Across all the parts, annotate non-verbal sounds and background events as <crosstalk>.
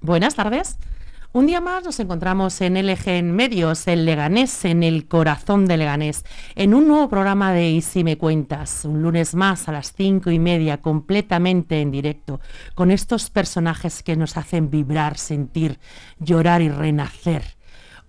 Buenas tardes. Un día más nos encontramos en LG en Medios, en Leganés, en el corazón de Leganés, en un nuevo programa de Y si me cuentas, un lunes más a las cinco y media, completamente en directo, con estos personajes que nos hacen vibrar, sentir, llorar y renacer.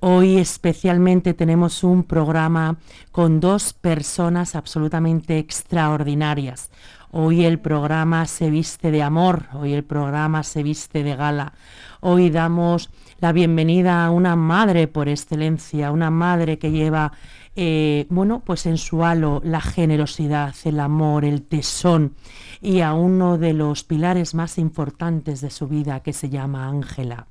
Hoy especialmente tenemos un programa con dos personas absolutamente extraordinarias. Hoy el programa se viste de amor, hoy el programa se viste de gala. Hoy damos la bienvenida a una madre por excelencia, una madre que lleva, eh, bueno, pues en su halo la generosidad, el amor, el tesón y a uno de los pilares más importantes de su vida que se llama Ángela.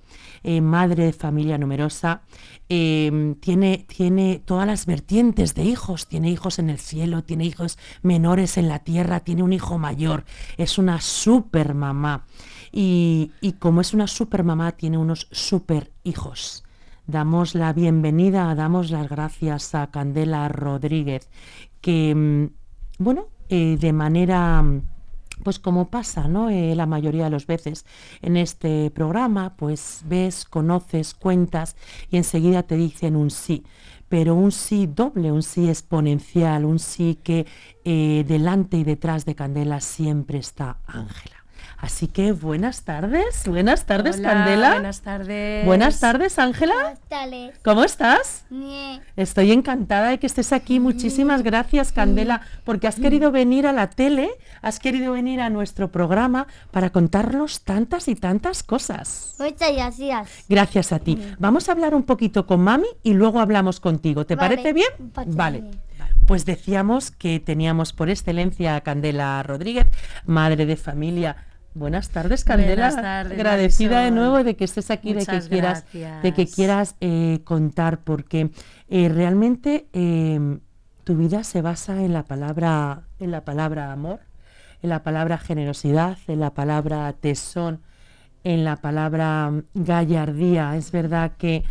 Eh, madre de familia numerosa, em, tiene, tiene todas las vertientes de hijos, tiene hijos en el cielo, tiene hijos menores en la tierra, tiene un hijo mayor, es una super mamá. Y, como es una super mamá, tiene unos super hijos. Damos la bienvenida, damos las gracias a Candela Rodríguez, que, em, bueno, eh, de manera pues como pasa ¿no? Eh, la mayoría de las veces en este programa, pues ves, conoces, cuentas y enseguida te dicen un sí, pero un sí doble, un sí exponencial, un sí que eh, delante y detrás de Candela siempre está Ángela. Así que buenas tardes, buenas tardes Candela. Buenas tardes. Buenas tardes Ángela. Buenas tardes. ¿Cómo estás? Bien. Estoy encantada de que estés aquí. Muchísimas gracias Candela, porque has querido venir a la tele, has querido venir a nuestro programa para contarnos tantas y tantas cosas. Muchas gracias. Gracias a ti. Vamos a hablar un poquito con mami y luego hablamos contigo. ¿Te Vale, parece bien? Vale. bien. Pues decíamos que teníamos por excelencia a Candela Rodríguez, madre de familia. Buenas tardes, Candela. Buenas tardes, Agradecida de nuevo de que estés aquí, de que quieras, gracias. de que quieras eh, contar, porque eh, realmente eh, tu vida se basa en la palabra, en la palabra amor, en la palabra generosidad, en la palabra tesón, en la palabra mm, gallardía. Es verdad que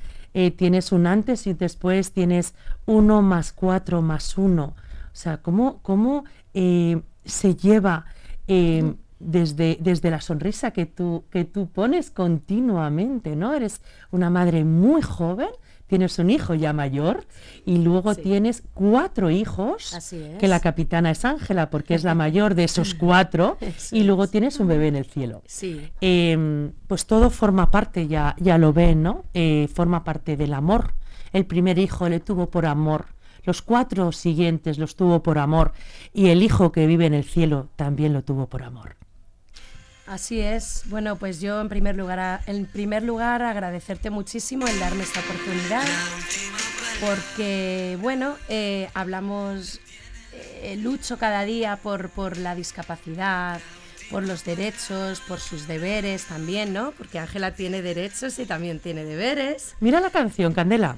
tienes un antes y después tienes uno más cuatro más uno. O sea, cómo, cómo se lleva eh, desde, desde la sonrisa que tú, que tú pones continuamente, ¿no? Eres una madre muy joven, tienes un hijo ya mayor y luego Sí. tienes cuatro hijos, es. que la capitana es Ángela porque es la mayor de esos <laughs> cuatro, Eso y luego es. tienes un bebé en el cielo. Sí, Em, pues todo forma parte, ya, ya lo ven, ¿no? Eh, forma parte del amor. El primer hijo le tuvo por amor, los cuatro siguientes los tuvo por amor y el hijo que vive en el cielo también lo tuvo por amor. Así es. Bueno, pues yo en primer lugar, en primer lugar agradecerte muchísimo el darme esta oportunidad, porque bueno, eh, hablamos, eh, lucho cada día por, por la discapacidad, por los derechos, por sus deberes también, ¿no? Porque Ángela tiene derechos y también tiene deberes. Mira la canción, Candela.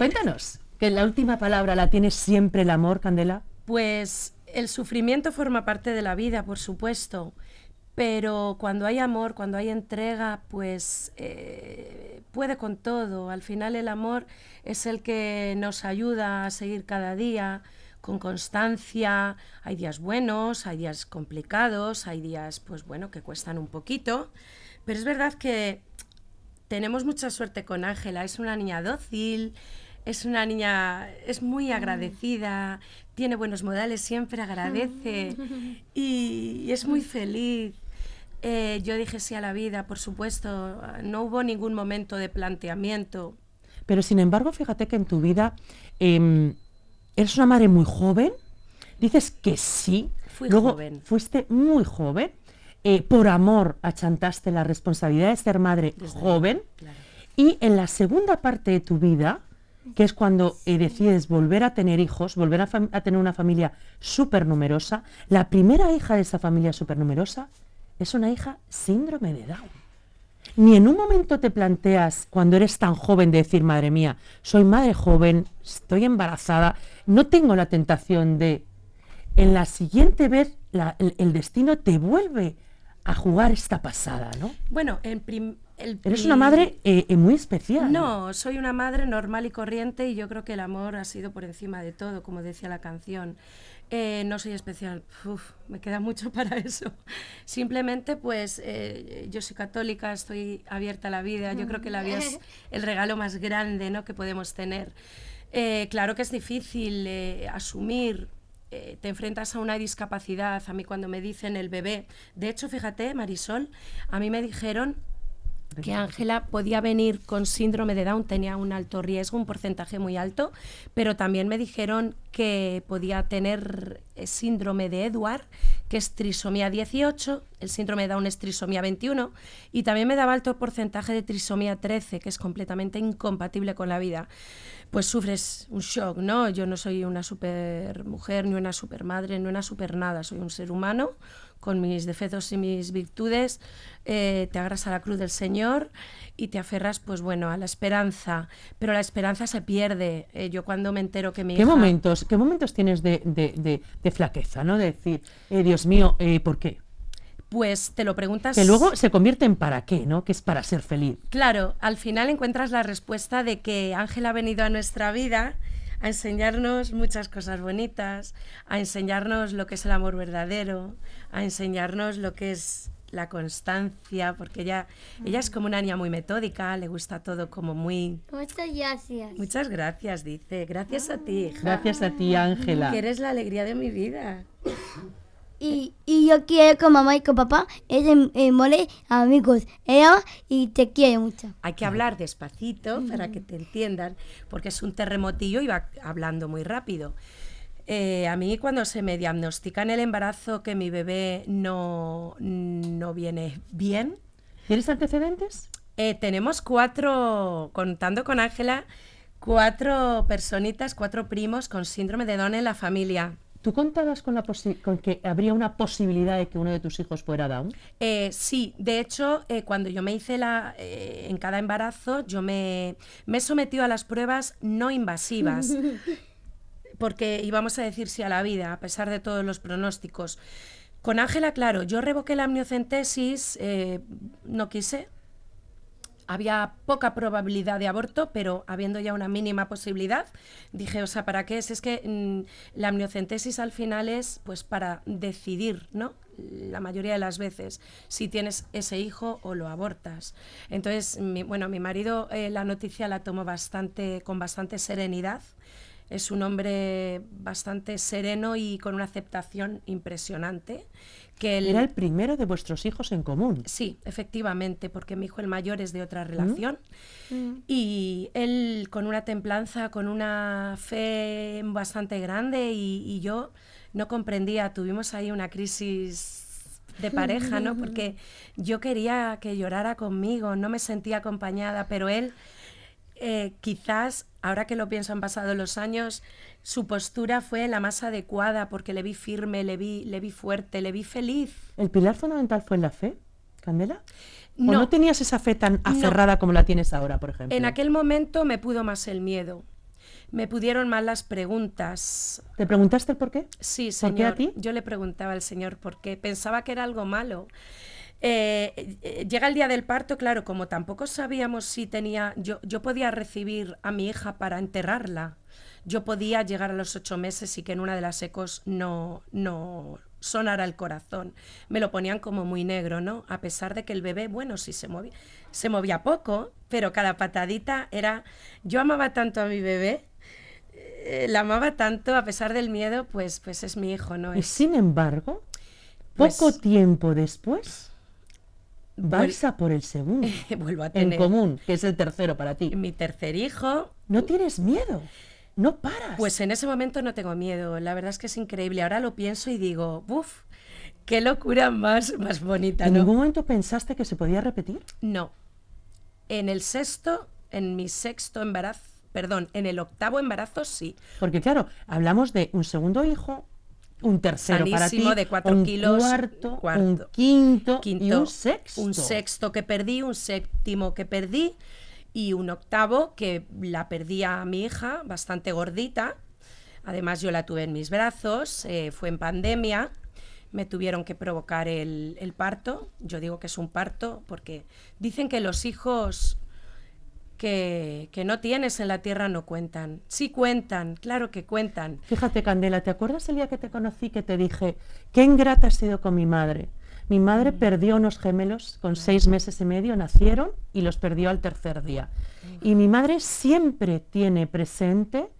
Cuéntanos, que la última palabra la tienes siempre el amor, Candela. Pues el sufrimiento forma parte de la vida, por supuesto, pero cuando hay amor, cuando hay entrega, pues eh, puede con todo. Al final el amor es el que nos ayuda a seguir cada día con constancia. Hay días buenos, hay días complicados, hay días, pues bueno, que cuestan un poquito, pero es verdad que tenemos mucha suerte con Ángela. Es una niña dócil, es una niña, es muy agradecida, tiene buenos modales, siempre agradece <laughs> y, y es muy feliz. Eh, yo dije sí a la vida, por supuesto. No hubo ningún momento de planteamiento. Pero sin embargo, fíjate que en tu vida em, eres una madre muy joven, dices que sí, Fui luego joven. fuiste muy joven, eh, por amor achantaste la responsabilidad de ser madre joven, Claro. y en la segunda parte de tu vida, que es cuando eh, decides volver a tener hijos, volver a, tener una familia súper numerosa, la primera hija de esa familia súper numerosa es una hija síndrome de Down. Ni en un momento te planteas, cuando eres tan joven, de decir, madre mía, soy madre joven, estoy embarazada, no tengo la tentación de... En la siguiente vez, el, destino te vuelve a jugar esta pasada, ¿no? Bueno, en el Eres una madre eh, eh, muy especial. No, soy una madre normal y corriente y yo creo que el amor ha sido por encima de todo, como decía la canción. Eh, no soy especial, Uf, me queda mucho <laughs> para eso. Simplemente, pues, eh, yo soy católica, estoy abierta a la vida. Yo creo que la vida es <laughs> el regalo más grande ¿no? que podemos tener. Eh, claro que es difícil eh, asumir eh, te enfrentas a una discapacidad. A mí cuando me dicen el bebé, de hecho, fíjate, Marisol, a mí me dijeron que Ángela podía venir con síndrome de Down, tenía un alto riesgo, un porcentaje muy alto, pero también me dijeron que podía tener eh, síndrome de Edward, que es trisomía 18, el síndrome de Down es trisomía 21, y también me daba alto porcentaje de trisomía 13, que es completamente incompatible con la vida. Pues sufres un shock, ¿no? Yo no soy una super mujer, ni una super madre, ni una super nada, soy un ser humano con mis defectos y mis virtudes, eh, te agarras a la cruz del Señor y te aferras, pues bueno, a la esperanza. Pero la esperanza se pierde. Eh, yo cuando me entero que mi ¿Qué hija... momentos, qué momentos tienes de, de- de- de flaqueza, ¿no? De decir, eh, Dios mío, eh, ¿por qué? Pues te lo preguntas... Que luego se convierte en para qué, ¿no? Que es para ser feliz. Claro, al final encuentras la respuesta de que Ángel ha venido a nuestra vida a enseñarnos muchas cosas bonitas, a enseñarnos lo que es el amor verdadero, a enseñarnos lo que es la constancia, porque ella, ella es como una niña muy metódica, le gusta todo como muy... Muchas gracias. Muchas gracias, dice. Gracias a ti, hija. Gracias a ti, Ángela. Que eres la alegría de mi vida. Y, y yo quiero con mamá y con papá, es el, el mole amigos. Ella y te quiero mucho. Hay que hablar despacito para que te entiendan, porque es un terremotillo y va hablando muy rápido. Eh, a mí cuando se me diagnostica en el embarazo que mi bebé no, no viene bien, ¿Tienes antecedentes? eh, tenemos cuatro, contando con Ángela, cuatro personitas, cuatro primos con síndrome de Down en la familia. ¿Tú contabas con, la posi- con que habría una posibilidad de que uno de tus hijos fuera Down? Eh, sí, de hecho, eh, cuando yo me hice la, eh, en cada embarazo, yo me, me he sometido a las pruebas no invasivas, <laughs> porque íbamos a decir sí a la vida, a pesar de todos los pronósticos. Con Ángela, claro, yo revoqué la amniocentesis, eh, no quise. Había poca probabilidad de aborto, pero habiendo ya una mínima posibilidad, dije, o sea, ¿para qué? Si es que mm, la amniocentesis al final es pues para decidir, ¿no? La mayoría de las veces, si tienes ese hijo o lo abortas. Entonces, bueno, mi marido eh, la noticia la tomó bastante, con bastante serenidad. Es un hombre bastante sereno y con una aceptación impresionante. Que Era el primero de vuestros hijos en común. Sí, efectivamente, porque mi hijo el mayor es de otra relación y él con una templanza, con una fe bastante grande y, y yo no comprendía, tuvimos ahí una crisis de pareja, ¿no? <laughs> Porque yo quería que llorara conmigo, no me sentía acompañada, pero él eh, quizás, ahora que lo pienso, han pasado los años, su postura fue la más adecuada porque le vi firme, le vi, le vi fuerte, le vi feliz. ¿El pilar fundamental fue en la fe, Candela? ¿O No. no tenías esa fe tan aferrada como la tienes ahora, por ejemplo? En aquel momento me pudo más el miedo. Me pudieron más las preguntas. ¿Te preguntaste el por qué? Sí, ¿Por señor. qué a ti? Yo le preguntaba al señor por qué. Pensaba que era algo malo. Eh, llega el día del parto, claro, como tampoco sabíamos si tenía, yo, yo podía recibir a mi hija para enterrarla. Yo podía llegar a los ocho meses y que en una de las ecos no, no sonara el corazón. Me lo ponían como muy negro, ¿no? A pesar de que el bebé, bueno, sí se movía, se movía poco, pero cada patadita era... Yo amaba tanto a mi bebé, eh, la amaba tanto, a pesar del miedo, pues, pues es mi hijo, ¿no? Y sin embargo, Pues- poco tiempo después, vais a por el segundo, <laughs> vuelvo a en tener común, que es el tercero para ti. mi tercer hijo, No tienes miedo, no paras. Pues en ese momento no tengo miedo, la verdad es que es increíble. Ahora lo pienso y digo, ¡buf! ¡Qué locura más, más bonita! ¿En ningún momento pensaste que se podía repetir? No. En el sexto, en mi sexto embarazo, perdón, en el octavo embarazo sí. Porque claro, hablamos de un segundo hijo, un tercero para ti, de cuatro un kilos, cuarto, un cuarto, quinto, y Quinto, un sexto. Un sexto que perdí, un séptimo que perdí y un octavo que la perdí a mi hija, bastante gordita. Además yo la tuve en mis brazos, eh, fue en pandemia. me tuvieron que provocar el, el parto. Yo digo que es un parto porque dicen que los hijos que, que no tienes en la tierra no cuentan. Sí cuentan, claro que cuentan. Fíjate, Candela, ¿te acuerdas el día que te conocí que te dije, qué ingrata has sido con mi madre? Mi madre perdió unos gemelos con seis meses y medio, nacieron y los perdió al tercer día. Y mi madre siempre tiene presente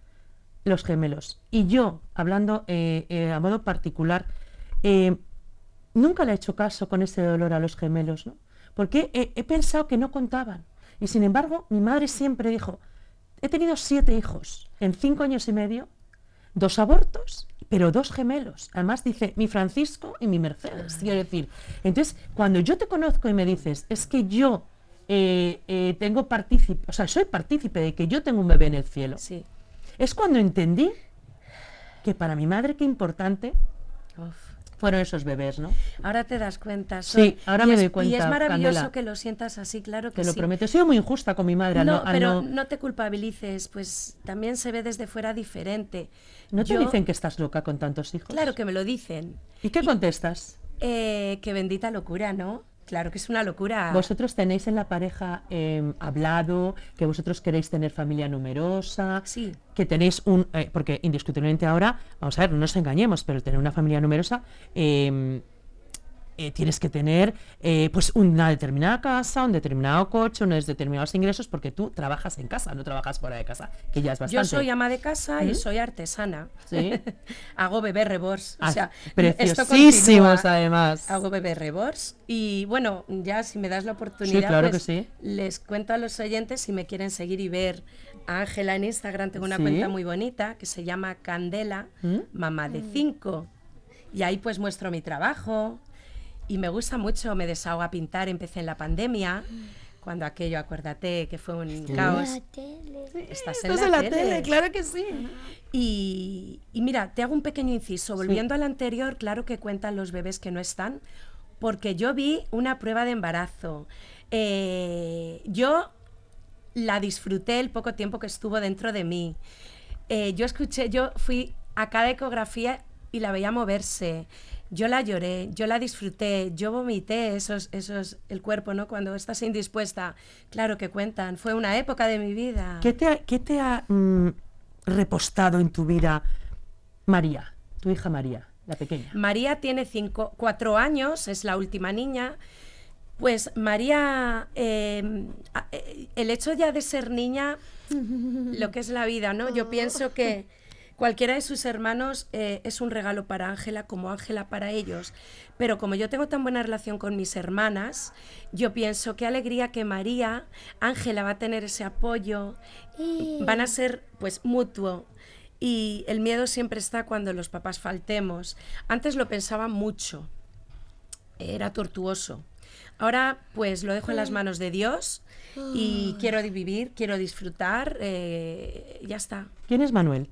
los gemelos. Y yo, hablando eh, eh, a modo particular, eh, nunca le he hecho caso con ese dolor a los gemelos, ¿no? Porque he, he pensado que no contaban. Y sin embargo, mi madre siempre dijo, he tenido siete hijos en cinco años y medio, dos abortos, pero dos gemelos. Además dice mi Francisco y mi Mercedes. Quiero decir, entonces, cuando yo te conozco y me dices, es que yo eh, eh, tengo partícipe, o sea, soy partícipe de que yo tengo un bebé en el cielo, Sí. es cuando entendí que para mi madre qué importante Uf. Fueron esos bebés, ¿no? Ahora te das cuenta. Sí, ahora y me es- doy Y cuenta, es maravilloso Candela. que lo sientas así, claro que Te lo sí. prometo. He sido muy injusta con mi madre. al No, al pero no- no te culpabilices, pues también se ve desde fuera diferente. ¿no te dicen que estás loca con tantos hijos? Claro que me lo dicen. ¿Y qué contestas? Eh, qué bendita locura, ¿no? Claro que es una locura. Vosotros tenéis en la pareja eh, hablado que vosotros queréis tener familia numerosa, Sí. que tenéis un... eh, porque indiscutiblemente ahora, vamos a ver, no nos engañemos, pero tener una familia numerosa... eh, eh, tienes que tener eh, pues una determinada casa, un determinado coche, unos determinados ingresos, porque tú trabajas en casa, no trabajas fuera de casa, que ya es bastante. Yo soy ama de casa y ¿Mm? soy artesana. Sí. <laughs> Hago bebé rebords. O Ah, sea, preciosísimos, además. Hago bebé rebords. Y bueno, ya si me das la oportunidad, claro pues, que sí. les cuento a los oyentes si me quieren seguir y ver a Ángela en Instagram. Tengo una Sí. cuenta muy bonita que se llama Candela, ¿Mm? mamá de cinco. Y ahí pues muestro mi trabajo. Y me gusta mucho, me desahogo a pintar. Empecé en la pandemia, cuando aquello, acuérdate, que fue un caos. La tele. Estás en Estás la, en la tele. tele, claro que sí. Y, y mira, te hago un pequeño inciso. Volviendo al anterior, claro que cuentan los bebés que no están, porque yo vi una prueba de embarazo. Eh, yo la disfruté el poco tiempo que estuvo dentro de mí. Eh, yo escuché, yo fui a cada ecografía y la veía moverse. Yo la lloré, yo la disfruté, yo vomité esos, esos, el cuerpo, ¿no? Cuando estás indispuesta. Claro que cuentan. Fue una época de mi vida. ¿Qué te ha, qué te ha, mm, repostado en tu vida María, tu hija María, la pequeña? María tiene cinco, cuatro años, es la última niña. Pues María, eh, a- eh, el hecho ya de ser niña, <laughs> lo que es la vida, ¿no? Yo pienso que <laughs> cualquiera de sus hermanos eh, es un regalo para Ángela como Ángela para ellos. Pero como yo tengo tan buena relación con mis hermanas, yo pienso qué alegría que María, Ángela va a tener ese apoyo, van a ser pues mutuo. Y el miedo siempre está cuando los papás faltemos. Antes lo pensaba mucho, era tortuoso. Ahora pues lo dejo en las manos de Dios y quiero vivir, quiero disfrutar, eh, ya está. ¿Quién es Manuel?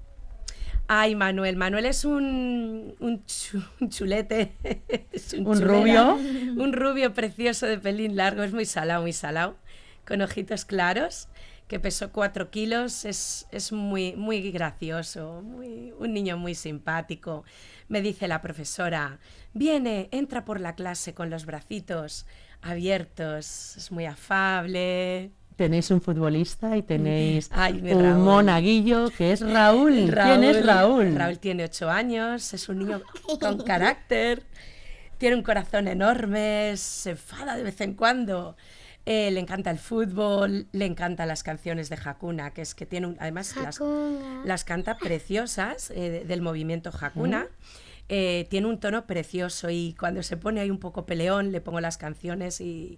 Ay, Manuel, Manuel es un, un, chu- un chulete. <laughs> es ¿Un chulera. rubio? <laughs> Un rubio precioso de pelín largo, es muy salado, muy salado, con ojitos claros, que pesó cuatro kilos, es, es muy, muy gracioso, muy, un niño muy simpático. Me dice la profesora, viene, entra por la clase con los bracitos abiertos, es muy afable. Tenéis un futbolista y tenéis Ay, un Raúl. monaguillo que es Raúl. ¿Quién es Raúl? Raúl tiene ocho años, es un niño con carácter, tiene un corazón enorme, se enfada de vez en cuando. Eh, le encanta el fútbol, le encantan las canciones de Hakuna, que es que tiene un- además las, las canta preciosas eh, de- del movimiento Hakuna. Eh, tiene un tono precioso y cuando se pone ahí un poco peleón le pongo las canciones y,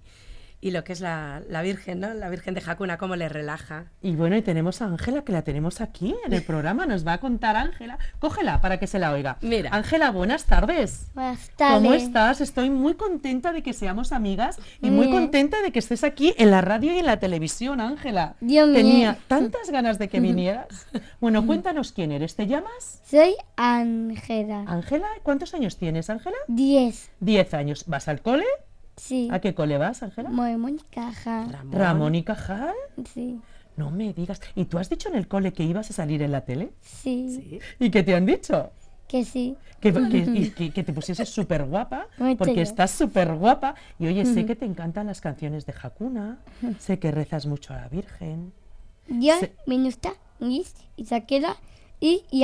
y lo que es la, la Virgen, ¿no? La Virgen de Hakuna, cómo le relaja. Y bueno, y tenemos a Ángela, que la tenemos aquí en el programa. Nos va a contar Ángela. Cógela para que se la oiga. Mira. Ángela, buenas tardes. Buenas tardes. ¿Cómo estás? Estoy muy contenta de que seamos amigas y muy contenta de que estés aquí en la radio y en la televisión, Ángela. Dios mío. Tenía tantas ganas de que vinieras. Bueno, cuéntanos quién eres. ¿Te llamas? Soy Ángela. Ángela. ¿Cuántos años tienes, Ángela? Diez. Diez años. ¿Vas al cole? Sí. ¿A qué cole vas, Ángela? Muy, muy caja. Ramón. Ramón y Cajal. Sí. No me digas. ¿Y tú has dicho en el cole que ibas a salir en la tele? Sí. ¿Y qué te han dicho? Que sí. Que, que- <laughs> y que- que te pusieses súper guapa, porque estás súper guapa. Y oye, sé que te encantan las canciones de Hakuna, <laughs> sé que rezas mucho a la Virgen. Yo Sí. me gusta Luis y Shakira y, y,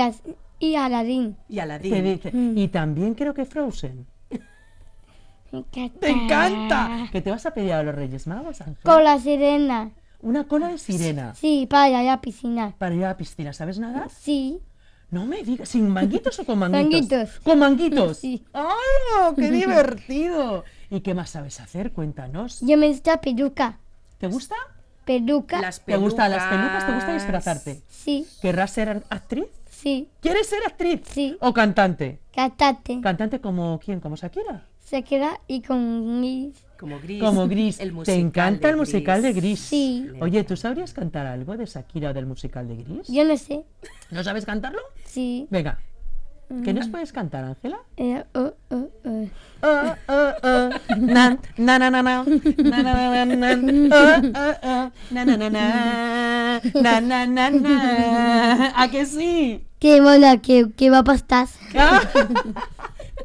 y Aladín. Y Aladín. Te dice, y también creo que Frozen. Me encanta. ¡Te encanta! ¿Que te vas a pedir a los Reyes Magos, Ángel? Con la sirena. Una cola de sirena Sí, para ir a la piscina. para ir a la piscina. ¿Sabes nadar? Sí. No me digas, ¿sin manguitos o con manguitos? Manguitos. ¿Con manguitos? <laughs> Sí. ¡Ay, qué divertido! ¿Y qué más sabes hacer? Cuéntanos. Yo me gusta peluca. ¿Te gusta? Peluca. Las ¿Te gustan las pelucas? ¿Te gusta disfrazarte? Sí, ¿Querrás ser actriz? sí. ¿Quieres ser actriz? Sí. ¿O cantante? Cantate. ¿Cantante como quién? ¿Como Shakira? se queda y con gris. Como gris. Como gris. ¿Te encanta el musical de gris? Sí. Oye, ¿tú sabrías cantar algo de Shakira o del musical de gris? Yo no sé. ¿No sabes cantarlo? Sí. Venga. Mm. ¿Qué nos puedes cantar, Ángela? Eh, oh, oh, oh. Oh, oh, oh. Na, na, na, na, na. Na, na, na, na, na. Oh, oh, oh. Na, na, na, na. Na, na, na, na. ¿A que sí? Qué mola, que, que va pastas. Ah.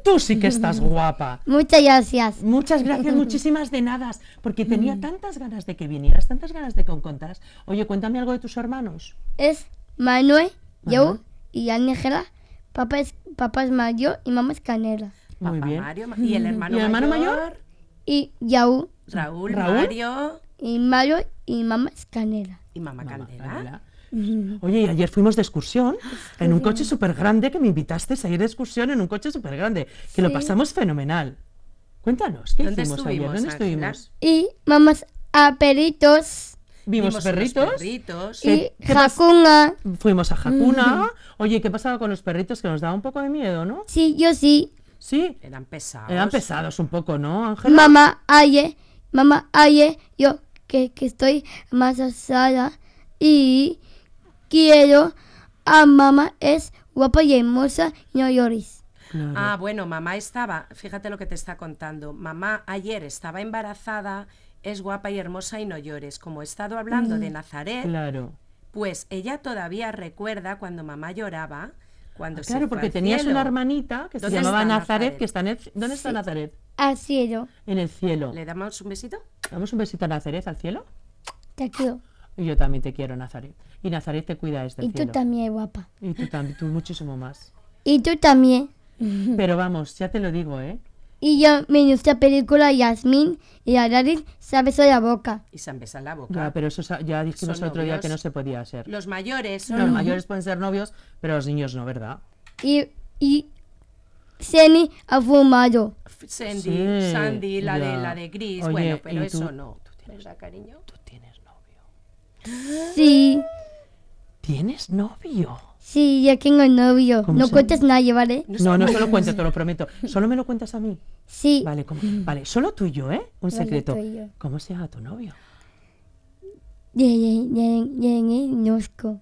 Tú sí que estás <laughs> guapa. Muchas gracias. Muchas gracias, muchísimas de nada, porque tenía tantas ganas de que vinieras, tantas ganas de que contaras. Oye, cuéntame algo de tus hermanos. Es Manuel, yo y Ángela. Papá es, papá es Mayo y mamá es Canela. Muy Papá bien. Mario, y el hermano, ¿Y el hermano mayor? mayor, Y Yaú Raúl, Raúl. Mario y Mario y mamá es Canela. y mamá, Mamá, Candela. Candela. Oye, y ayer fuimos de excursión en un coche súper grande que me invitaste a ir de excursión en un coche súper grande, que lo pasamos fenomenal. Cuéntanos, ¿qué ¿Dónde hicimos ayer? estuvimos, ¿Dónde estuvimos? Y mamás a peritos Vimos, Vimos perritos, perritos. y ¿Qué- qué pas- Hakuna. fuimos a Hakuna. Oye, ¿qué pasaba con los perritos? Que nos daba un poco de miedo, ¿no? Sí, yo sí. Sí, Eran pesados. eran pesados un poco, ¿no, Ángela? Mamá aye, mamá aye, yo que, que estoy más asada y quiero a mamá es guapa y hermosa, no llores. Claro. Ah, bueno, mamá estaba, fíjate lo que te está contando. Mamá ayer estaba embarazada, es guapa y hermosa y no llores. Como he estado hablando de Nazaret, Claro. pues ella todavía recuerda cuando mamá lloraba, cuando se Claro, porque tenías cielo. una hermanita que se ¿Dónde llamaba Nazaret, Nazaret? que está en el... ¿Dónde está Sí. Nazaret? Al cielo, En el cielo. ¿Le damos un besito? ¿Damos un besito a Nazaret al cielo? te quiero. Y yo también te quiero, Nazaret. Y Nazaret te cuida desde el Y tú también, guapa. Y tú también, tú muchísimo más. Y tú también. <laughs> Pero vamos, ya te lo digo, ¿eh? Y yo me gusta película Yasmín y Aladdin sabe la boca. Y se han besado la boca. Ya, pero eso ya dijimos el otro día que no se podía ser. Los mayores son Los mayores pueden ser novios, pero los niños no, ¿verdad? Y, y Seni ha fumado. Sandy, Sí, Sandy, la de la de Gris. Oye, bueno, pero ¿y tú? eso no. ¿Tú tienes la cariño? Tú tienes novio. Sí, ¿Tienes novio? sí, ya tengo novio. ¿Cómo No cuentes nadie, ¿vale? No, no se lo cuento, te lo prometo. Solo me lo cuentas a mí. Sí. Vale, ¿cómo? vale, solo tú y yo, ¿eh? Un Vale, secreto. ¿Cómo se llama tu novio? Nosco.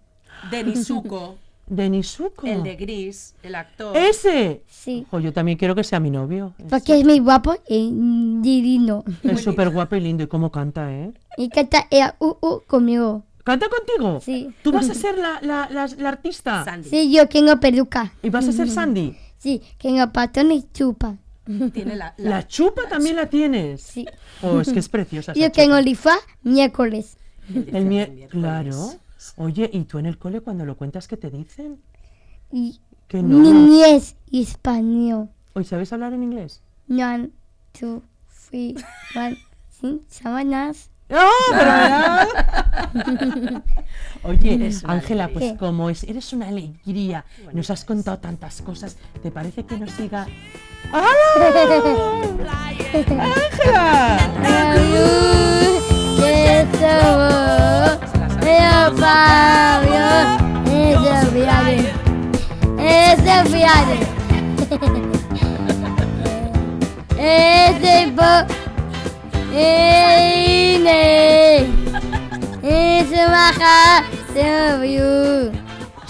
Denisuko, <laughs> Denisuko. el de Gris, el actor. ¡Ese! Sí. Ojo, yo también quiero que sea mi novio. Porque es muy guapo y divino. Es súper guapo y lindo. ¿Y cómo canta, eh? Y canta ella, uh, uh, conmigo. ¿Canta contigo? Sí. ¿Tú vas a ser la, la, la- la artista? Sandy. Sí, yo tengo peluca. ¿Y vas a ser Sandy? Sí, tengo patón y chupa. Tiene la, la- La chupa también la tienes. Sí. Oh, es que es preciosa. <laughs> Yo tengo lifa miércoles. El mie- miércoles. Claro. Oye, ¿y tú en el cole cuando lo cuentas qué te dicen? Y Que no. niñez y español. ¿Hoy sabes hablar en inglés? One, two, three, one, sin sábanas. ¡Oh, pero! Oye, Ángela, pues como es, eres una alegría, nos has contado tantas cosas, ¿te parece que nos siga? ¡Ah! ¡Ángela! Ese viaje. Ese viaje. Ese po.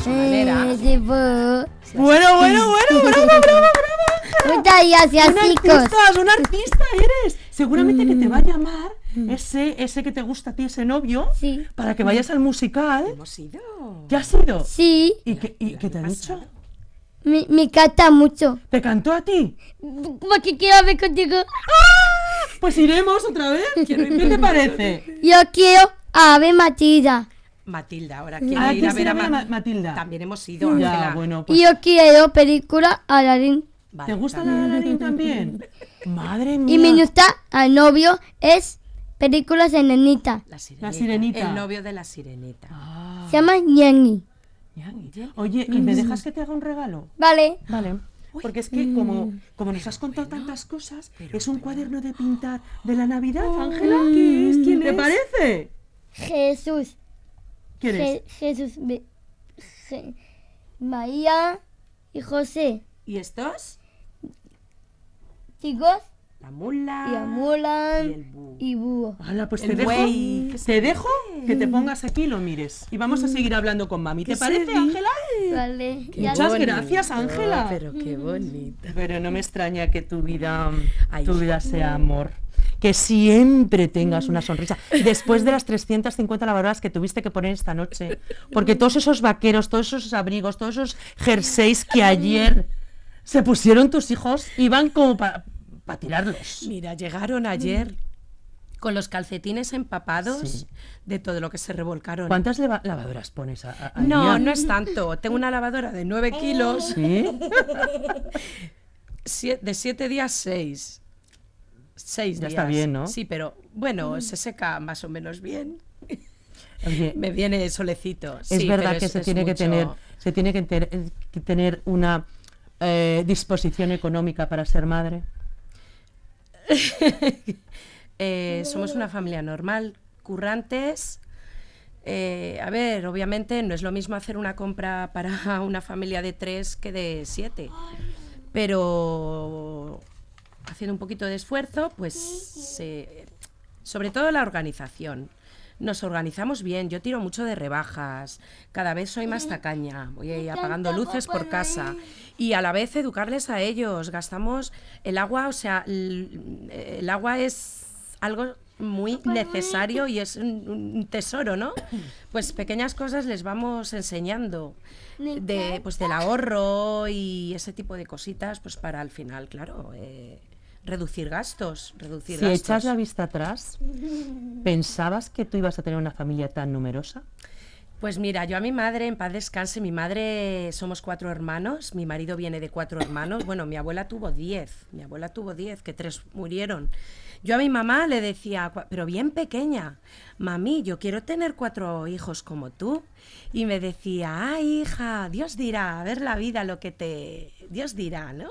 Manera. Ese po. Bueno, bueno, bueno, bravo, bravo, bravo. Muchas gracias, Un chicos. artista, un artista eres. Seguramente que te va a llamar ese, ese que te gusta a ti, ese novio, Sí. para que vayas al musical. Hemos ido. ¿Ya has ido? Sí. ¿Y qué, y qué te ha dicho? Me, me canta mucho. ¿Te cantó a ti? Porque quiero hablar contigo. Pues iremos otra vez. ¿Qué te parece? Yo quiero a ver Matilda. Matilda, ahora quiere ¿A ir quién a ver a ve Ma- Ma- Matilda? También hemos ido, Ya, Ángela. bueno, pues yo quiero película Aladdin. Vale, ¿Te gusta también. la Aladdin también? <laughs> Madre mía. Y mi gusta al novio es películas de nenita. La sirenita. La sirenita. El novio de la sirenita. Ah, Se llama Ñani. Oye, ¿y me dejas que te haga un regalo? Vale. Vale. Porque es que como, como nos has contado tantas cosas, es un cuaderno de pintar de la Navidad, Ángela. ¿Qué es? ¿Quién ¿Te es? parece? Jesús. ¿Quién es? Je- Jesús. Be- Je- María y José. ¿Y estos? Chicos. La mula. Y Amulan. y el búho. Y búho. Hala, pues El te dejo, buey, ¿qué te dejo que te pongas aquí y lo mires. Y vamos a seguir hablando con mami. ¿Te ¿Qué se parece? Ángela? Vale. Qué Muchas bonito, gracias, Ángela. Pero qué bonito. Pero no me extraña que tu vida, Ay. tu vida sea amor. Que siempre tengas una sonrisa. Después de las 350 lavadoras que tuviste que poner esta noche. Porque todos esos vaqueros, todos esos abrigos, todos esos jerseys que <laughs> ayer se pusieron tus hijos, iban como para tirarlos. Mira, llegaron ayer con los calcetines empapados Sí. de todo lo que se revolcaron. ¿Cuántas lava- lavadoras pones a, a- No, no es tanto. Tengo una lavadora de 9 kilos, ¿Sí? <laughs> sie- de 7 días 6. 6 Ya días. está bien, ¿no? Sí, pero bueno, se seca más o menos bien. Oye, <laughs> Me viene solecito. es Sí, verdad que es- se es tiene que tener, se tiene que, que tener una eh, disposición económica para ser madre. <laughs> Eh, somos una familia normal, currantes. Eh, a ver, obviamente no es lo mismo hacer una compra para <laughs> una familia de tres que de siete. Pero haciendo un poquito de esfuerzo, pues se- sobre todo la organización. Nos organizamos bien, yo tiro mucho de rebajas, cada vez soy más tacaña, voy apagando luces por casa y a la vez educarles a ellos, gastamos el agua, o sea, el, el agua es algo muy necesario y es un, un tesoro, ¿no? <clears throat> Pues pequeñas cosas les vamos enseñando de, pues, del ahorro y ese tipo de cositas, pues para al final, claro, eh, reducir gastos, reducir Si gastos. echas la vista atrás, ¿pensabas que tú ibas a tener una familia tan numerosa? Pues mira, yo a mi madre, en paz descanse, mi madre somos cuatro hermanos, mi marido viene de cuatro hermanos, bueno, mi abuela tuvo diez, mi abuela tuvo diez, que tres murieron. Yo a mi mamá le decía, "Cua- pero bien pequeña, mami, yo quiero tener cuatro hijos como tú. Y me decía, ay hija, Dios dirá, a ver la vida, lo que te... Dios dirá, ¿no?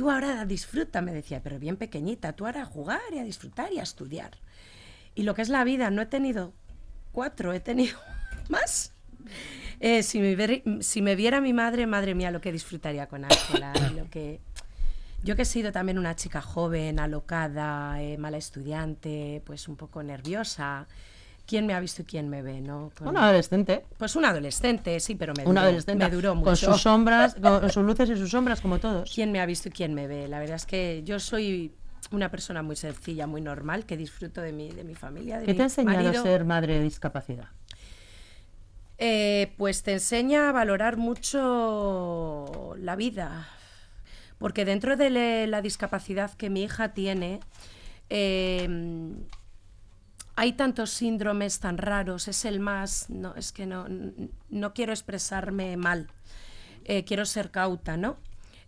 Tú ahora disfruta, me decía, pero bien pequeñita, tú ahora a jugar y a disfrutar y a estudiar. Y lo que es la vida, no he tenido cuatro, he tenido <laughs> más. Eh, si, me ver- si me viera mi madre, madre mía, lo que disfrutaría con Ángela, <coughs> lo que... Yo que he sido también una chica joven, alocada, eh, mala estudiante, pues un poco nerviosa. ¿Quién me ha visto y quién me ve, no? Con- Un adolescente. Pues un adolescente, sí, pero me Un duró, adolescente me duró mucho. con sus sombras, con <laughs> sus luces y sus sombras, como todos. quién me ha visto y quién me ve. La verdad es que yo soy una persona muy sencilla, muy normal, que disfruto de mi, de mi familia. De ¿Qué mi te ha enseñado marido. a ser madre de discapacidad? Eh, pues te enseña a valorar mucho la vida, porque dentro de la discapacidad que mi hija tiene, eh, hay tantos síndromes tan raros, es el más, no, es que no, no quiero expresarme mal, eh, quiero ser cauta, ¿no?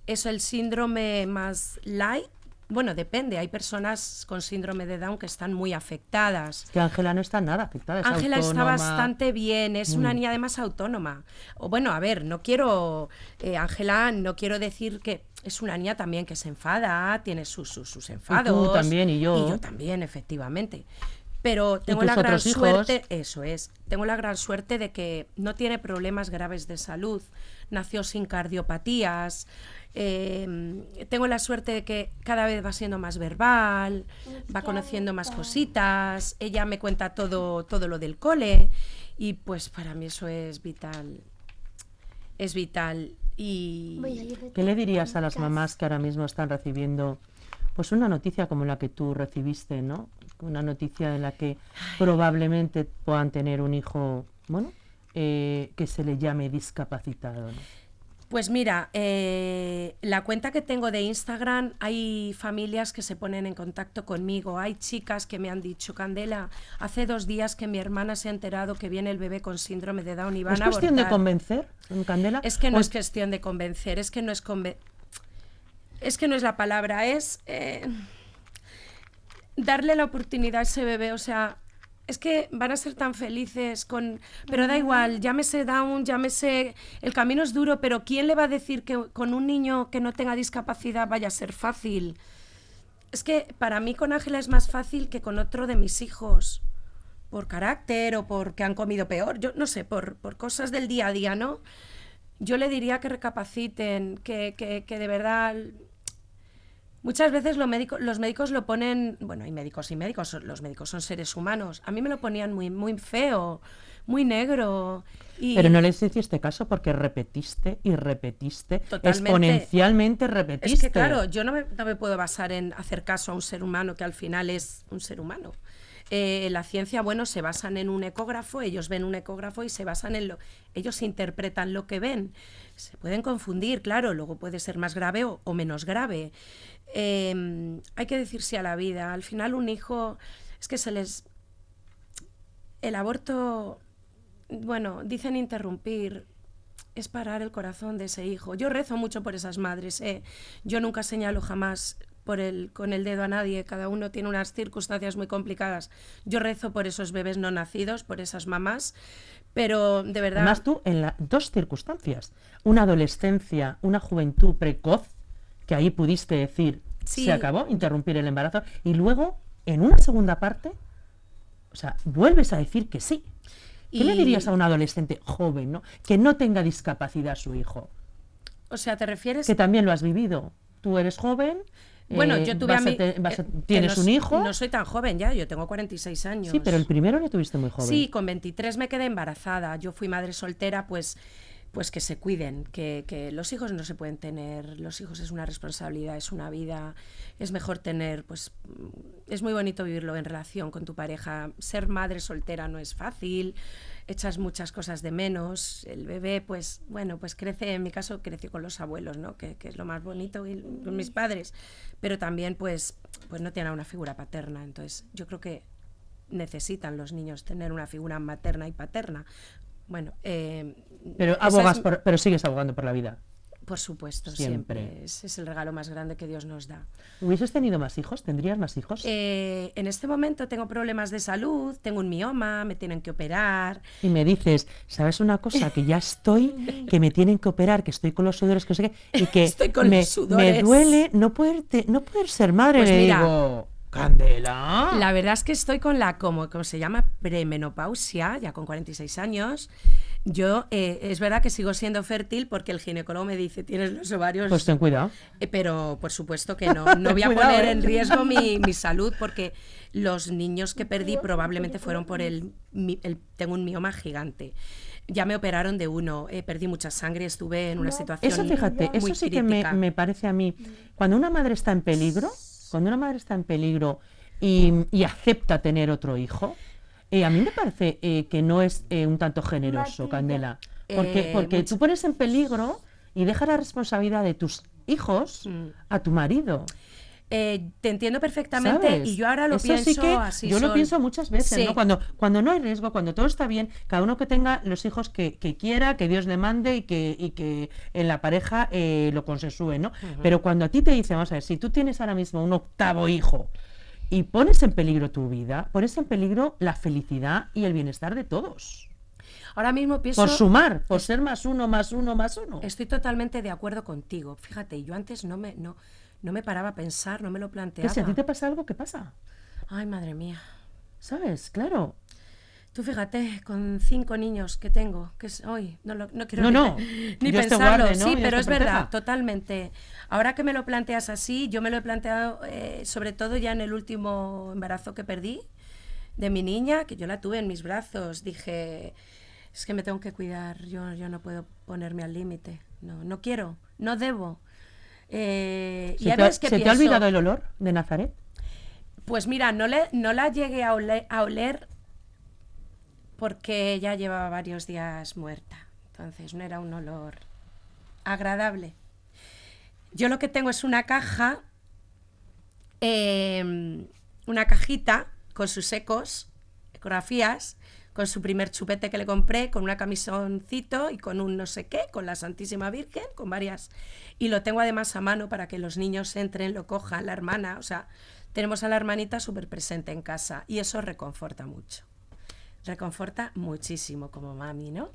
Es el síndrome más light, bueno, depende, hay personas con síndrome de Down que están muy afectadas. Que Ángela no está nada afectada. es Ángela está bastante bien, es una Mm. niña además autónoma. O bueno, a ver, no quiero, eh, Ángela, no quiero decir que es una niña también que se enfada, tiene sus, sus, sus enfados. también, y yo. Y yo también, efectivamente. Pero tengo la gran hijos. suerte, eso es, tengo la gran suerte de que no tiene problemas graves de salud, nació sin cardiopatías, eh, tengo la suerte de que cada vez va siendo más verbal, va conociendo más cositas, ella me cuenta todo, todo lo del cole y pues para mí eso es vital, es vital y ¿Qué le dirías a las mamás que ahora mismo están recibiendo pues una noticia como la que tú recibiste, ¿no? Una noticia en la que probablemente puedan tener un hijo, bueno, eh, que se le llame discapacitado, ¿no? Pues mira, eh, la cuenta que tengo de Instagram, hay familias que se ponen en contacto conmigo, hay chicas que me han dicho, Candela, hace dos días que mi hermana se ha enterado que viene el bebé con síndrome de Down y van ¿Es a cuestión de abortar". convencer, Candela? Es que no es cuestión de convencer, es que no es conven- es que no es la palabra, es eh, darle la oportunidad a ese bebé, o sea, es que van a ser tan felices con, pero da igual, llámese Down, llámese, el camino es duro, pero ¿quién le va a decir que con un niño que no tenga discapacidad vaya a ser fácil? Es que para mí con Ángela es más fácil que con otro de mis hijos, por carácter o porque han comido peor, yo no sé, por, por cosas del día a día, ¿no? Yo le diría que recapaciten, que, que, que de verdad... Muchas veces lo médico- los médicos lo ponen, bueno, hay médicos y médicos, los médicos son seres humanos. A mí me lo ponían muy, muy feo, muy negro. Y Pero no les hiciste caso porque repetiste y repetiste, Totalmente. exponencialmente repetiste. Es que claro, yo no me, no me puedo basar en hacer caso a un ser humano que al final es un ser humano. Eh, la ciencia, bueno, se basan en un ecógrafo, ellos ven un ecógrafo y se basan en lo, ellos interpretan lo que ven. Se pueden confundir, claro, luego puede ser más grave o, menos grave. Eh, hay que decirse a la vida. Al final un hijo, es que se les... El aborto, bueno, dicen interrumpir, es parar el corazón de ese hijo. Yo rezo mucho por esas madres. ¿eh? Yo nunca señalo jamás por el, con el dedo a nadie. Cada uno tiene unas circunstancias muy complicadas. Yo rezo por esos bebés no nacidos, por esas mamás. Pero de verdad. Además tú en las dos circunstancias, una adolescencia, una juventud precoz, que ahí pudiste decir, Sí. se acabó, interrumpir el embarazo, y luego en una segunda parte, o sea, vuelves a decir que sí. ¿Qué le Y- dirías a un adolescente joven, ¿no? que no tenga discapacidad su hijo? O sea, ¿te refieres? Que también lo has vivido. Tú eres joven, Bueno, eh, yo tuve vas a te- vas a- eh, tienes no un hijo. No soy tan joven ya, yo tengo 46 años. sí, pero el primero lo tuviste muy joven. Sí, con 23 me quedé embarazada. Yo fui madre soltera, pues, pues que se cuiden, que, que los hijos no se pueden tener. Los hijos es una responsabilidad, es una vida. Es mejor tener, pues, es muy bonito vivirlo en relación con tu pareja. Ser madre soltera no es fácil, echas muchas cosas de menos. El bebé, pues, bueno, pues crece, en mi caso creció con los abuelos, ¿no? Que, que es lo más bonito, y con mis padres. Pero también, pues, pues no tiene una figura paterna. Entonces, yo creo que necesitan los niños tener una figura materna y paterna. Bueno, eh, pero abogas es- por- pero sigues abogando por la vida. Por supuesto, Siempre. siempre. Ese es el regalo más grande que Dios nos da. ¿Hubieses tenido más hijos? ¿Tendrías más hijos? Eh, en este momento tengo problemas de salud, tengo un mioma, me tienen que operar. y me dices, ¿sabes una cosa? Que ya estoy, que me tienen que operar, que estoy con los sudores, que no sé qué, y que Estoy con me, los sudores. me duele no poder, te- no poder ser madre. Pues Le mira, digo, Candela. La verdad es que estoy con la, como, como se llama, premenopausia, ya con 46 años. Yo, eh, es verdad que sigo siendo fértil porque el ginecólogo me dice, tienes los ovarios Pues ten cuidado. Eh, Pero por supuesto que no, <laughs> no voy a Cuidado, poner ¿eh? en riesgo mi, <laughs> mi salud porque los niños que perdí probablemente fueron por el, mi- el- Tengo un mioma gigante. Ya me operaron de uno, eh, perdí mucha sangre, estuve en una situación Eso, fíjate, muy eso sí que me, me parece a mí, cuando una madre está en peligro, cuando una madre está en peligro y, y acepta tener otro hijo, eh, a mí me parece eh, que no es eh, un tanto generoso, Candela. Porque, porque mucho. tú pones en peligro y dejas la responsabilidad de tus hijos Mm. a tu marido. Eh, te entiendo perfectamente ¿sabes? y yo ahora lo Eso pienso sí que así. yo lo pienso muchas veces, Sí. ¿no? Cuando, cuando no hay riesgo, cuando todo está bien, cada uno que tenga los hijos que, que quiera, que Dios le mande y que, y que en la pareja eh, lo consensúe, ¿no? Pero cuando a ti te dicen, vamos a ver, si tú tienes ahora mismo un octavo hijo y pones en peligro tu vida, pones en peligro la felicidad y el bienestar de todos. Ahora mismo pienso... Por sumar, por ser más uno, más uno, más uno. Estoy totalmente de acuerdo contigo. Fíjate, yo antes no me, no, no me paraba a pensar, no me lo Que planteaba. si a ti te pasa algo, ¿qué pasa? Ay, madre mía. ¿Sabes? Claro. Tú fíjate, con cinco niños que tengo, que es hoy, no, lo- no quiero No, ni, no, <laughs> ni Dios pensarlo, sí, pero es verdad, totalmente. Ahora que me lo planteas así, yo me lo he planteado eh, sobre todo ya en el último embarazo que perdí de mi niña, que yo la tuve en mis brazos, dije, es que me tengo que cuidar, yo, yo no puedo ponerme al límite, no, no quiero, no debo. Eh, y ¿Se, hay te, ha- que se te ha olvidado el olor de Nazaret? pues mira, no, le, no la llegué a oler, a oler porque ya llevaba varios días muerta. Entonces no era un olor. agradable. Yo lo que tengo es una caja, em, una cajita con sus ecos, ecografías, con su primer chupete que le compré, con una camisoncito y con un no sé qué, con la Santísima Virgen, con varias. Y lo tengo además a mano para que los niños entren, lo cojan, la hermana, o sea, tenemos a la hermanita súper presente en casa y eso reconforta mucho. Reconforta muchísimo como mami, ¿no?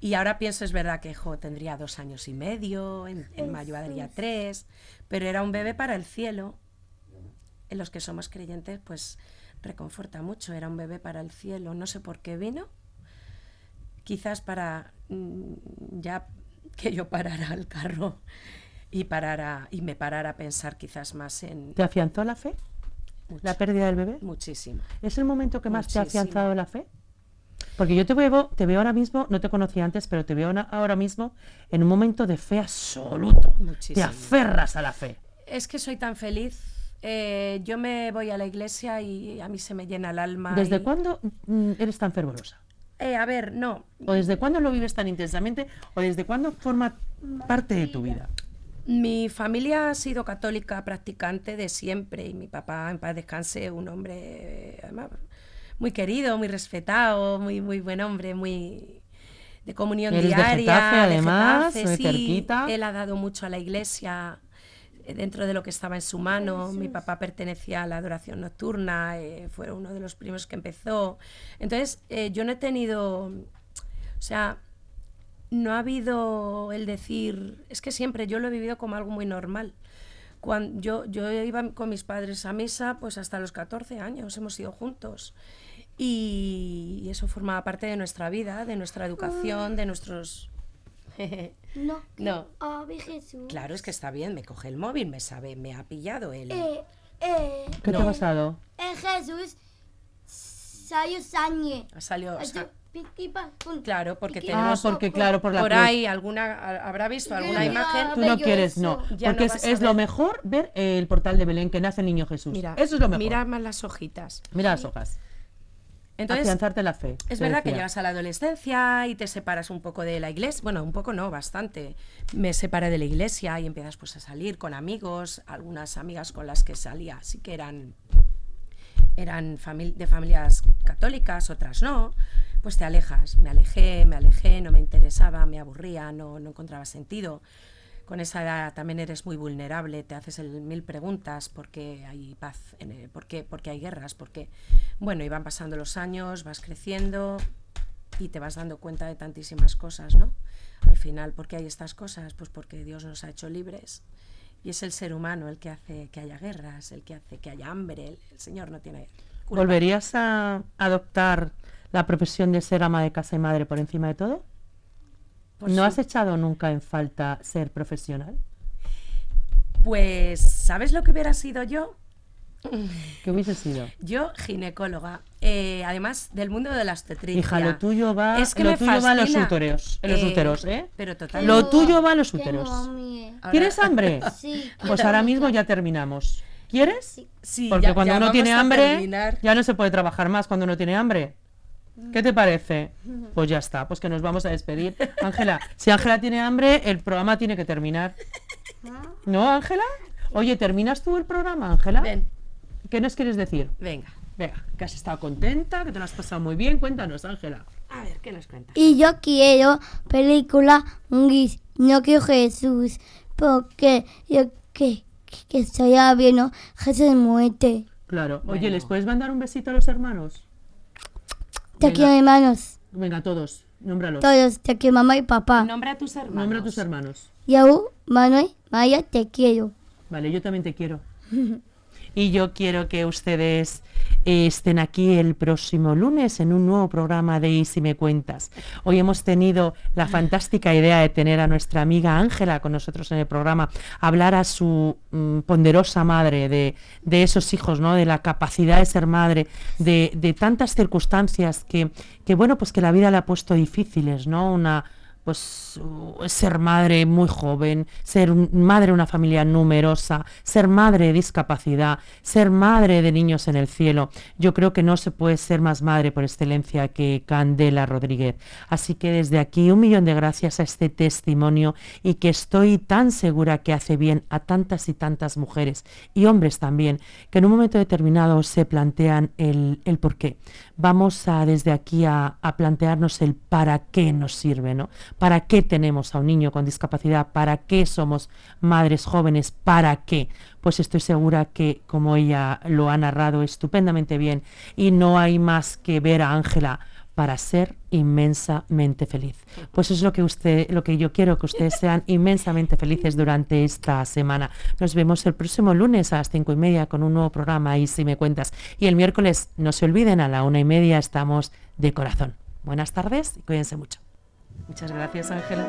Y ahora pienso, es verdad que jo, tendría dos años y medio, en, en mayo daría tres, pero era un bebé para el cielo. En los que somos creyentes, pues reconforta mucho. Era un bebé para el cielo. No sé por qué vino. Quizás para mm, ya que yo parara el carro y parara y me parara a pensar quizás más en ¿Te afianzó la fe? ¿La pérdida del bebé? muchísimo. ¿Es el momento que más te ha afianzado la fe? Porque yo te veo, te veo ahora mismo, no te conocí antes, pero te veo ahora mismo en un momento de fe absoluto. Te Muchísimo. aferras a la fe. Es que soy tan feliz. Eh, yo me voy a la iglesia y a mí se me llena el alma. ¿Desde y- cuándo mm, eres tan fervorosa? Eh, a ver, no. ¿O desde cuándo lo vives tan intensamente? ¿O desde cuándo forma parte de tu vida? Mi familia ha sido católica practicante de siempre y mi papá, en paz descanse, un hombre eh, además, muy querido, muy respetado, muy, muy buen hombre, muy de comunión Eres de diaria. Getafe, además, Getafe, muy sí. cerquita. Él ha dado mucho a la iglesia eh, dentro de lo que estaba en su mano. Mi papá pertenecía a la adoración nocturna, eh, fue uno de los primeros que empezó. Entonces, eh, yo no he tenido, o sea, no ha habido el decir, es que siempre yo lo he vivido como algo muy normal. Cuando yo, yo iba con mis padres a misa, pues hasta los 14 años hemos ido juntos. Y, eso formaba parte de nuestra vida, de nuestra educación, de nuestros... <laughs> No. No. Claro, es que está bien, me coge el móvil, me sabe, me ha pillado él. Eh, eh, ¿Qué te ha pasado? eh, Jesús salió sangre. Ha salido, o sea, Esto, piqui, pa, pum. claro, porque Piqui, Ah, tenemos porque claro, por la por cruz. ahí alguna, habrá visto alguna imagen. Tú no quieres, eso. no. Ya Porque no es, lo mejor ver el portal de Belén que nace el niño Jesús. Mira, Eso es lo mejor. mira más las hojitas. Mira las hojas. Entonces, Afianzarte la fe. Es verdad que llegas a la adolescencia y te separas un poco de la iglesia. Bueno, un poco no, bastante. Me separé de la iglesia y empiezas pues a salir con amigos. Algunas amigas con las que salía sí que eran, eran de familias católicas, otras no. Pues te alejas. Me alejé, me alejé, no me interesaba, me aburría, no, no encontraba sentido. Con esa edad también eres muy vulnerable, te haces mil preguntas porque hay paz, en el- por qué, por qué hay guerras, porque, bueno, y van pasando los años, vas creciendo y te vas dando cuenta de tantísimas cosas, ¿no? Al final, ¿por qué hay estas cosas? Pues porque Dios nos ha hecho libres y es el ser humano el que hace que haya guerras, el que hace que haya hambre, el, el Señor no tiene culpa. ¿Volverías a adoptar la profesión de ser ama de casa y madre por encima de todo? Por ¿No has echado nunca en falta ser profesional? Pues, ¿sabes lo que hubiera sido yo? ¿Qué hubiese sido? Yo, ginecóloga, eh, además del mundo de la obstetricia. Hija, lo tuyo va, Es que lo tuyo va en los úteros, en los Eh, úteros, ¿eh? Pero total. Lo tuyo va en los úteros. Ahora- ¿Tienes hambre? Sí. Pues ahora mismo ya terminamos. ¿Quieres? Sí. Porque ya- cuando ya uno tiene a hambre, ya no se puede trabajar más cuando uno tiene hambre. ¿Qué te parece? Pues ya está, pues que nos vamos a despedir. Ángela, si Ángela tiene hambre, el programa tiene que terminar. ¿No, Ángela? Oye, ¿terminas tú el programa, Ángela? Ven, ¿Qué nos quieres decir? venga. Venga, que has estado contenta, que te lo has pasado muy bien. Cuéntanos, Ángela. A ver, ¿qué nos cuentas? Y yo quiero película gris, no quiero Jesús, porque yo que, que estoy viendo Jesús muerte. Claro. Oye, Bueno. ¿les puedes mandar un besito a los hermanos? Te Venga. quiero hermanos, Venga, todos, nómbralos. todos, te quiero mamá y papá. Nombra a tus hermanos. Nombra a tus hermanos. Yo, Manuel, Maya, te quiero. Vale, yo también te quiero. <laughs> Y yo quiero que ustedes estén aquí el próximo lunes en un nuevo programa de Y si me cuentas. Hoy hemos tenido la fantástica idea de tener a nuestra amiga Ángela con nosotros en el programa, hablar a su mm, ponderosa madre de, de esos hijos, ¿no? de la capacidad de ser madre, de, de tantas circunstancias que, que, bueno, pues que la vida le ha puesto difíciles, ¿no? Una, pues ser madre muy joven, ser madre de una familia numerosa, ser madre de discapacidad, ser madre de niños en el cielo. Yo creo que no se puede ser más madre por excelencia que Candela Rodríguez. Así que desde aquí un millón de gracias a este testimonio y que estoy tan segura que hace bien a tantas y tantas mujeres y hombres también, que en un momento determinado se plantean el, el por qué. Vamos a desde aquí a, a plantearnos el para qué nos sirve, ¿no? ¿Para qué tenemos a un niño con discapacidad? ¿Para qué somos madres jóvenes? ¿Para qué? Pues estoy segura que, como ella lo ha narrado estupendamente bien, y no hay más que ver a Ángela para ser inmensamente feliz. Pues es lo que usted, lo que yo quiero, que ustedes sean inmensamente felices durante esta semana. Nos vemos el próximo lunes a las cinco y media con un nuevo programa y si me cuentas. Y el miércoles, no se olviden, a la una y media estamos de corazón. Buenas tardes y cuídense mucho. Muchas gracias, Ángela.